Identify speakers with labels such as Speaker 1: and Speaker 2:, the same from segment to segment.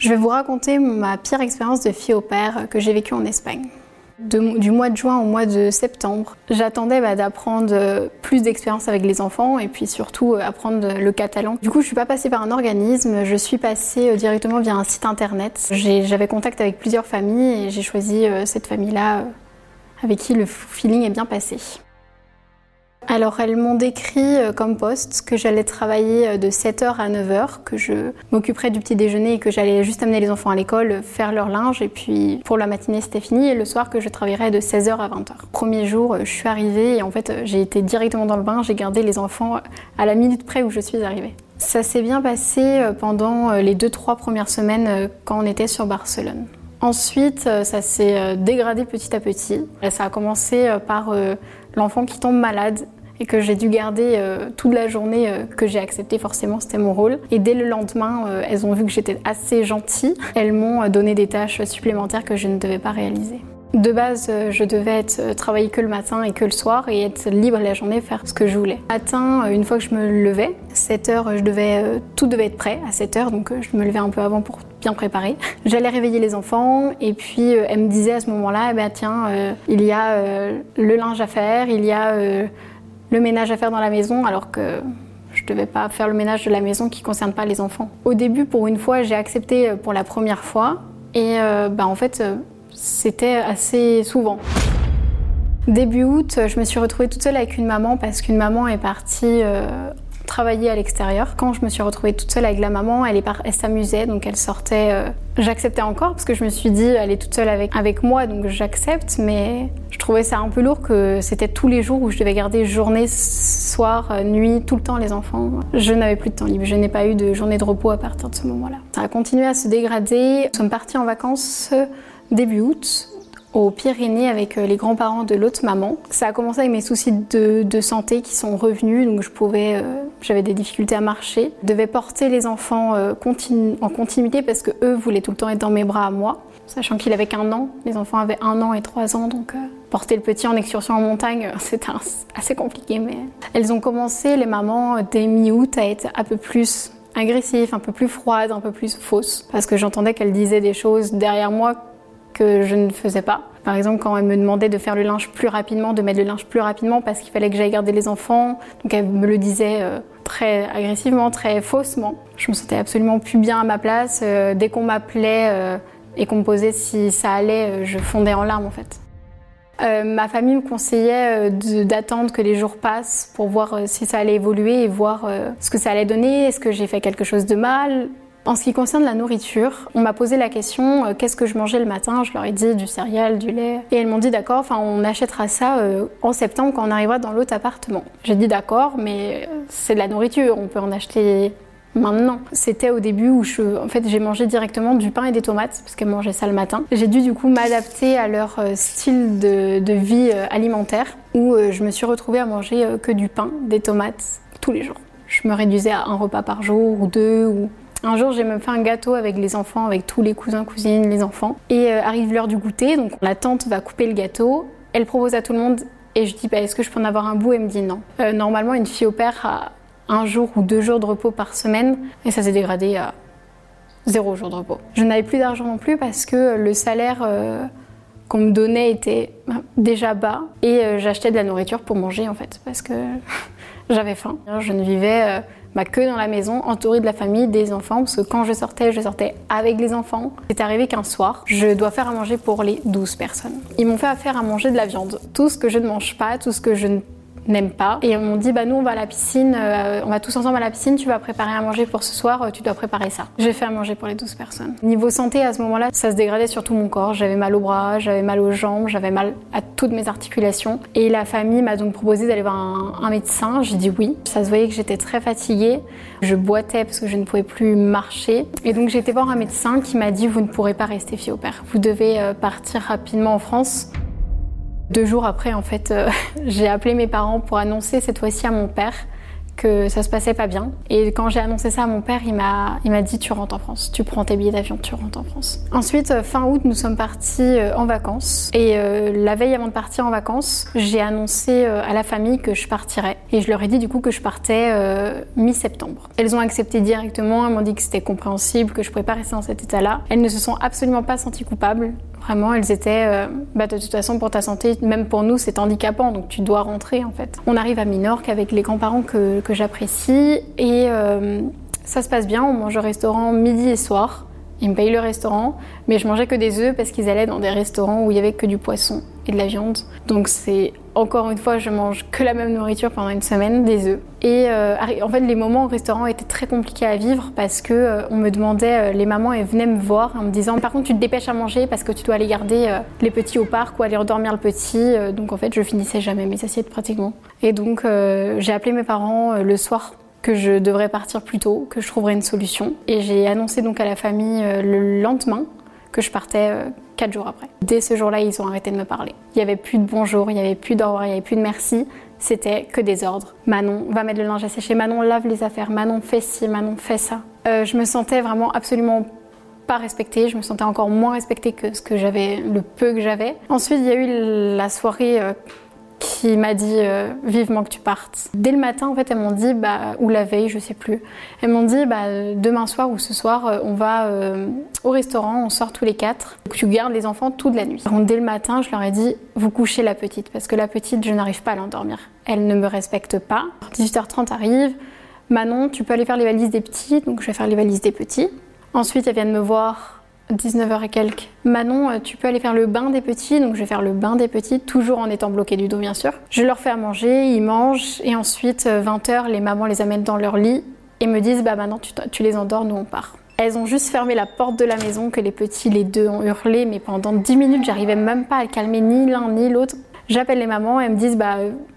Speaker 1: Je vais vous raconter ma pire expérience de fille au père que j'ai vécue en Espagne. du mois de juin au mois de septembre, j'attendais bah, d'apprendre plus d'expérience avec les enfants et puis surtout euh, apprendre le catalan. Du coup, je suis pas passée par un organisme, je suis passée euh, directement via un site internet. J'avais contact avec plusieurs familles et j'ai choisi euh, cette famille-là avec qui le feeling est bien passé. Alors elles m'ont décrit euh, comme poste que j'allais travailler euh, de 7h à 9h, que je m'occuperais du petit déjeuner et que j'allais juste amener les enfants à l'école, faire leur linge et puis pour la matinée c'était fini et le soir que je travaillerais de 16h à 20h. Premier jour, euh, je suis arrivée et en fait j'ai été directement dans le bain, j'ai gardé les enfants à la minute près où je suis arrivée. Ça s'est bien passé pendant les 2-3 premières semaines quand on était sur Barcelone. Ensuite, ça s'est dégradé petit à petit. Ça a commencé par l'enfant qui tombe malade et que j'ai dû garder euh, toute la journée, euh, que j'ai accepté forcément, c'était mon rôle. Et dès le lendemain, euh, elles ont vu que j'étais assez gentille. Elles m'ont donné des tâches supplémentaires que je ne devais pas réaliser. De base, je devais être, travailler que le matin et que le soir et être libre la journée, faire ce que je voulais. Matin, une fois que je me levais, 7 heures, je devais, tout devait être prêt à 7 heures, donc je me levais un peu avant pour bien préparer. J'allais réveiller les enfants et puis elle me disait à ce moment-là, eh ben, tiens, il y a le linge à faire, il y a le ménage à faire dans la maison alors que je ne devais pas faire le ménage de la maison qui ne concerne pas les enfants. Au début, pour une fois, j'ai accepté euh, pour la première fois et euh, bah, en fait, euh, c'était assez souvent. Début août, je me suis retrouvée toute seule avec une maman parce qu'une maman est partie travailler à l'extérieur. Quand je me suis retrouvée toute seule avec la maman, elle, elle s'amusait, donc elle sortait. Euh, j'acceptais encore parce que je me suis dit, elle est toute seule avec, avec moi, donc j'accepte, mais je trouvais ça un peu lourd que c'était tous les jours où je devais garder journée, soir, euh, nuit, tout le temps les enfants. Je n'avais plus de temps libre, je n'ai pas eu de journée de repos à partir de ce moment-là. Ça a continué à se dégrader. Nous sommes partis en vacances début août aux Pyrénées avec euh, les grands-parents de l'autre maman. Ça a commencé avec mes soucis de, santé qui sont revenus, donc je pouvais, euh, j'avais des difficultés à marcher. Je devais porter les enfants euh, en continuité parce que eux voulaient tout le temps être dans mes bras à moi, sachant qu'il avait qu'un an. Les enfants avaient un an et trois ans, donc porter le petit en excursion en montagne, c'était assez compliqué. Mais elles ont commencé, les mamans, dès mi-août, à être un peu plus agressives, un peu plus froides, un peu plus fausses, parce que j'entendais qu'elles disaient des choses derrière moi que je ne faisais pas. Par exemple, quand elle me demandait de faire le linge plus rapidement, de mettre le linge plus rapidement parce qu'il fallait que j'aille garder les enfants, donc elle me le disait euh, très agressivement, très faussement. Je me sentais absolument plus bien à ma place. Euh, dès qu'on m'appelait euh, et qu'on me posait si ça allait, je fondais en larmes en fait. ma famille me conseillait d'attendre que les jours passent pour voir si ça allait évoluer et voir ce que ça allait donner. Est-ce que j'ai fait quelque chose de mal? En ce qui concerne la nourriture, on m'a posé la question euh, qu'est-ce que je mangeais le matin? Je leur ai dit du céréal, du lait. Et elles m'ont dit d'accord, on achètera ça euh, en septembre quand on arrivera dans l'autre appartement. J'ai dit d'accord, mais euh, c'est de la nourriture, on peut en acheter maintenant. C'était au début où en fait, j'ai mangé directement du pain et des tomates parce qu'elles mangeaient ça le matin. J'ai dû du coup m'adapter à leur style de, de vie alimentaire où je me suis retrouvée à manger que du pain, des tomates tous les jours. Je me réduisais à un repas par jour ou deux ou un jour, j'ai même fait un gâteau avec les enfants, avec tous les cousins, cousines, les enfants. Et euh, arrive l'heure du goûter, donc la tante va couper le gâteau. Elle propose à tout le monde et je dis bah, est-ce que je peux en avoir un bout? Elle me dit non. Euh, normalement, une fille au père a un jour ou deux jours de repos par semaine et ça s'est dégradé à zéro jour de repos. Je n'avais plus d'argent non plus parce que le salaire euh, qu'on me donnait était bah, déjà bas et j'achetais de la nourriture pour manger en fait parce que j'avais faim. Je ne vivais bah, que dans la maison, entourée de la famille, des enfants, parce que quand je sortais, je sortais avec les enfants. C'est arrivé qu'un soir, je dois faire à manger pour les 12 personnes. Ils m'ont fait faire à manger de la viande. Tout ce que je ne mange pas, tout ce que je ne n'aiment pas. Et on dit, bah nous on va à la piscine, euh, on va tous ensemble à la piscine, tu vas préparer à manger pour ce soir, euh, tu dois préparer ça. J'ai fait à manger pour les 12 personnes. Niveau santé, à ce moment-là, ça se dégradait sur tout mon corps. J'avais mal aux bras, j'avais mal aux jambes, j'avais mal à toutes mes articulations. Et la famille m'a donc proposé d'aller voir un, un médecin. J'ai dit oui. Ça se voyait que j'étais très fatiguée. Je boitais parce que je ne pouvais plus marcher. Et donc j'ai été voir un médecin qui m'a dit, vous ne pourrez pas rester fille au père. Vous devez euh, partir rapidement en France. Deux jours après, en fait, euh, j'ai appelé mes parents pour annoncer cette fois-ci à mon père que ça se passait pas bien. Et quand j'ai annoncé ça à mon père, il m'a, dit tu rentres en France, tu prends tes billets d'avion, tu rentres en France. Ensuite, euh, fin août, nous sommes partis euh, en vacances. Et la veille avant de partir en vacances, j'ai annoncé à la famille que je partirais. Et je leur ai dit du coup que je partais mi-septembre. Elles ont accepté directement, elles m'ont dit que c'était compréhensible, que je pouvais pas rester dans cet état-là. Elles ne se sont absolument pas senties coupables. Vraiment, elles étaient, euh, bah, de toute façon, pour ta santé, même pour nous, c'est handicapant, donc tu dois rentrer en fait. On arrive à Minorque avec les grands-parents que, que j'apprécie et euh, ça se passe bien. On mange au restaurant midi et soir. Ils me payent le restaurant, mais je mangeais que des œufs parce qu'ils allaient dans des restaurants où il y avait que du poisson de la viande. Donc c'est encore une fois, je mange que la même nourriture pendant une semaine, des œufs. Et euh, en fait, les moments au restaurant étaient très compliqués à vivre parce que euh, on me demandait, euh, les mamans elles venaient me voir en me disant, par contre, tu te dépêches à manger parce que tu dois aller garder les petits au parc ou aller endormir le petit. donc en fait, je finissais jamais mes assiettes pratiquement. Et donc j'ai appelé mes parents le soir que je devrais partir plus tôt, que je trouverais une solution. Et j'ai annoncé donc à la famille le lendemain que je partais euh, quatre jours après. Dès ce jour-là, ils ont arrêté de me parler. Il n'y avait plus de bonjour, il n'y avait plus d'au revoir, il n'y avait plus de merci. C'était que des ordres. Manon, va mettre le linge à sécher. Manon, lave les affaires. Manon, fais ci. Manon, fais ça. Euh, je me sentais vraiment absolument pas respectée. Je me sentais encore moins respectée que ce que j'avais, le peu que j'avais. Ensuite, il y a eu la soirée qui m'a dit euh, vivement que tu partes. Dès le matin, en fait, elles m'ont dit, bah, ou la veille, je sais plus, elles m'ont dit, bah, demain soir ou ce soir, euh, on va euh, au restaurant, on sort tous les quatre. Tu gardes les enfants toute la nuit. Donc, dès le matin, je leur ai dit, vous couchez la petite, parce que la petite, je n'arrive pas à l'endormir. Elle ne me respecte pas. 18h30 arrive. Manon, tu peux aller faire les valises des petits, donc je vais faire les valises des petits. Ensuite, elles viennent me voir 19h et quelques. Manon, euh, tu peux aller faire le bain des petits, donc je vais faire le bain des petits, toujours en étant bloqué du dos bien sûr. Je leur fais à manger, ils mangent, et ensuite 20h, euh, les mamans les amènent dans leur lit et me disent bah maintenant tu, tu les endors, nous on part. Elles ont juste fermé la porte de la maison, que les petits, les deux, ont hurlé, mais pendant 10 minutes, j'arrivais même pas à calmer ni l'un ni l'autre. J'appelle les mamans, elles me disent bah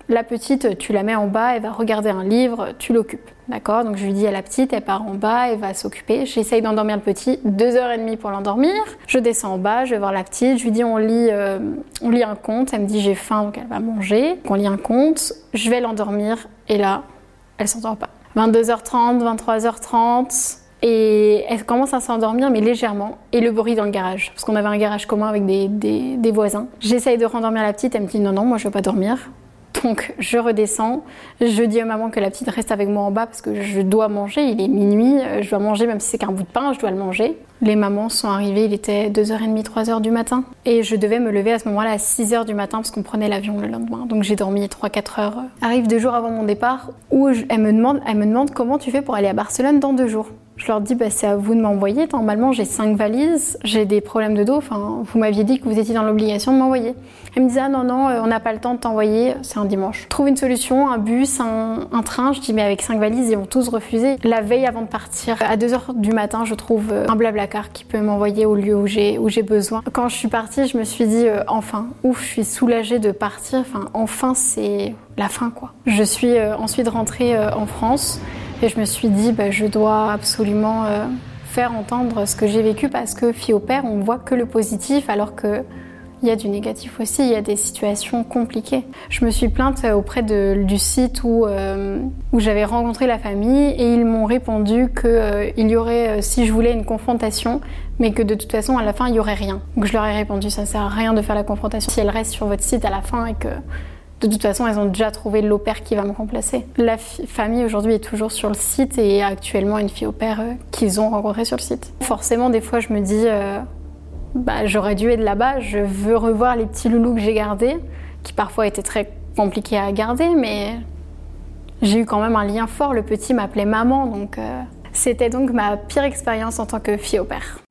Speaker 1: la petite, tu la mets en bas, elle va regarder un livre, tu l'occupes. D'accord? Donc je lui dis à la petite, elle part en bas, elle va s'occuper. J'essaye d'endormir le petit, deux heures et demie pour l'endormir. Je descends en bas, je vais voir la petite, je lui dis on lit, euh, on lit un conte. Elle me dit j'ai faim donc elle va manger. On lit un conte, je vais l'endormir et là, elle s'endort pas. 22h30, 23h30, et elle commence à s'endormir, mais légèrement. Et le bruit dans le garage, parce qu'on avait un garage commun avec des, voisins. J'essaye de rendormir la petite, elle me dit non, non, moi je veux pas dormir. Donc je redescends, je dis à maman que la petite reste avec moi en bas parce que je dois manger, il est minuit, je dois manger même si c'est qu'un bout de pain, je dois le manger. Les mamans sont arrivées, il était 2h30, 3h du matin. Et je devais me lever à ce moment-là à 6h du matin parce qu'on prenait l'avion le lendemain. Donc j'ai dormi 3-4 heures. Arrive deux jours avant mon départ où elle, me demande, elle me demande comment tu fais pour aller à Barcelone dans deux jours. Je leur dis, bah, c'est à vous de m'envoyer. Normalement, j'ai cinq valises, j'ai des problèmes de dos. Enfin, vous m'aviez dit que vous étiez dans l'obligation de m'envoyer. Elle me disait, ah non, non, euh, on n'a pas le temps de t'envoyer, c'est un dimanche. Trouve une solution, un bus, un, train. Je dis, mais avec cinq valises, ils vont tous refuser. La veille avant de partir, à 2h du matin, je trouve euh, un blablacar qui peut m'envoyer au lieu où j'ai, où j'ai besoin. Quand je suis partie, je me suis dit, euh, enfin, ouf, je suis soulagée de partir. Enfin, enfin, c'est la fin, quoi. Je suis ensuite rentrée en France. Et je me suis dit, bah, je dois absolument euh, faire entendre ce que j'ai vécu parce que fille au père, on voit que le positif alors que il y a du négatif aussi, il y a des situations compliquées. Je me suis plainte auprès du site où, euh, où j'avais rencontré la famille et ils m'ont répondu qu'il euh, y aurait, si je voulais, une confrontation, mais que de toute façon, à la fin, il y aurait rien. Donc je leur ai répondu, ça sert à rien de faire la confrontation si elle reste sur votre site à la fin et que de toute façon, elles ont déjà trouvé l'opère qui va me remplacer. La famille aujourd'hui est toujours sur le site et actuellement une fille au père euh, qu'ils ont rencontrée sur le site. Forcément, des fois, je me dis, euh, bah, j'aurais dû être là-bas, je veux revoir les petits loulous que j'ai gardés, qui parfois étaient très compliqués à garder, mais j'ai eu quand même un lien fort. Le petit m'appelait maman, donc euh, c'était donc ma pire expérience en tant que fille au père.